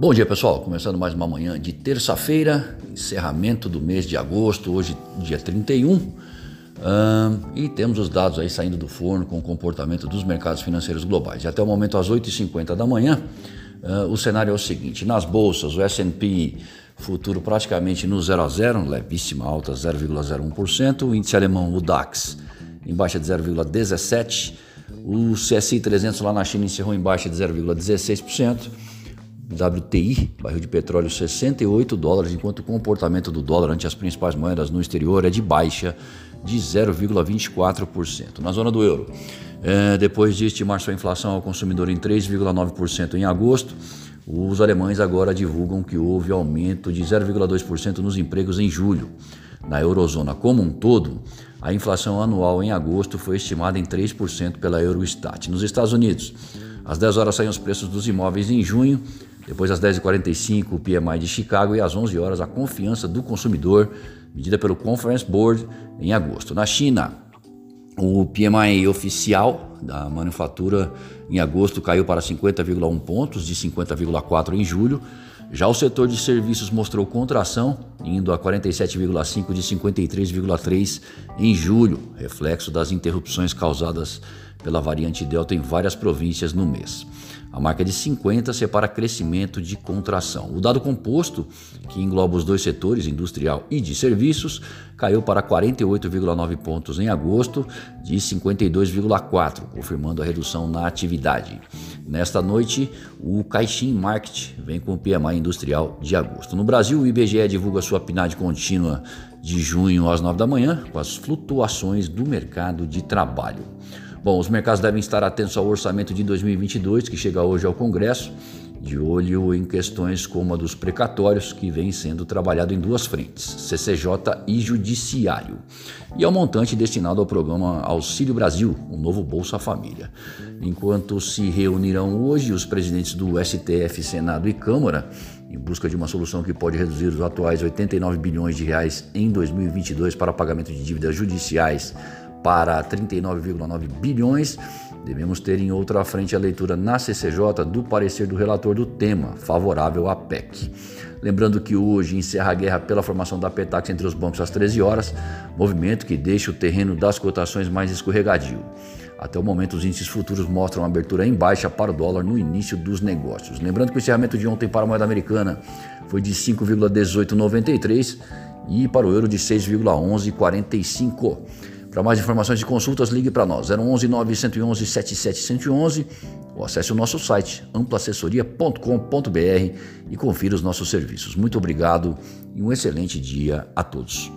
Bom dia pessoal, começando mais uma manhã de terça-feira, encerramento do mês de agosto, hoje dia 31, uh, e temos os dados aí saindo do forno com o comportamento dos mercados financeiros globais. E até o momento, às 8h50 da manhã, uh, o cenário é o seguinte: nas bolsas, o SP futuro praticamente no 0 a 0, levíssima alta 0,01%, o índice alemão, o DAX, em baixa de 0,17%, o CSI 300 lá na China encerrou em baixa de 0,16%. WTI, barril de petróleo 68 dólares, enquanto o comportamento do dólar ante as principais moedas no exterior é de baixa de 0,24%. Na zona do euro, é, depois de estimar sua inflação ao consumidor em 3,9% em agosto, os alemães agora divulgam que houve aumento de 0,2% nos empregos em julho. Na eurozona como um todo, a inflação anual em agosto foi estimada em 3% pela Eurostat. Nos Estados Unidos, às 10 horas saem os preços dos imóveis em junho, depois às 10h45 o PMI de Chicago e às 11 horas a confiança do consumidor, medida pelo Conference Board em agosto. Na China, o PMI oficial da manufatura em agosto caiu para 50,1 pontos, de 50,4 em julho. Já o setor de serviços mostrou contração, indo a 47,5 de 53,3 em julho, reflexo das interrupções causadas pela variante Delta em várias províncias no mês. A marca de 50 separa crescimento de contração. O dado composto, que engloba os dois setores, industrial e de serviços, caiu para 48,9 pontos em agosto, de 52,4, confirmando a redução na atividade. Nesta noite, o Caixin Market vem com o PMI industrial de agosto. No Brasil, o IBGE divulga sua PNAD contínua de junho às 9 da manhã, com as flutuações do mercado de trabalho. Bom, os mercados devem estar atentos ao orçamento de 2022, que chega hoje ao Congresso, de olho em questões como a dos precatórios, que vem sendo trabalhado em duas frentes, CCJ e Judiciário, e ao montante destinado ao programa Auxílio Brasil, o novo Bolsa Família. Enquanto se reunirão hoje os presidentes do STF, Senado e Câmara, em busca de uma solução que pode reduzir os atuais 89 bilhões de reais em 2022 para pagamento de dívidas judiciais para 39,9 bilhões. Devemos ter em outra frente a leitura na CCJ do parecer do relator do tema, favorável à PEC. Lembrando que hoje encerra a guerra pela formação da Petax entre os bancos às 13 horas, movimento que deixa o terreno das cotações mais escorregadio. Até o momento, os índices futuros mostram abertura em baixa para o dólar no início dos negócios. Lembrando que o encerramento de ontem para a moeda americana foi de 5,1893 e para o euro de 6,1145. Para mais informações e consultas, ligue para nós, 011 911 7711 ou acesse o nosso site amplaassessoria.com.br e confira os nossos serviços. Muito obrigado e um excelente dia a todos.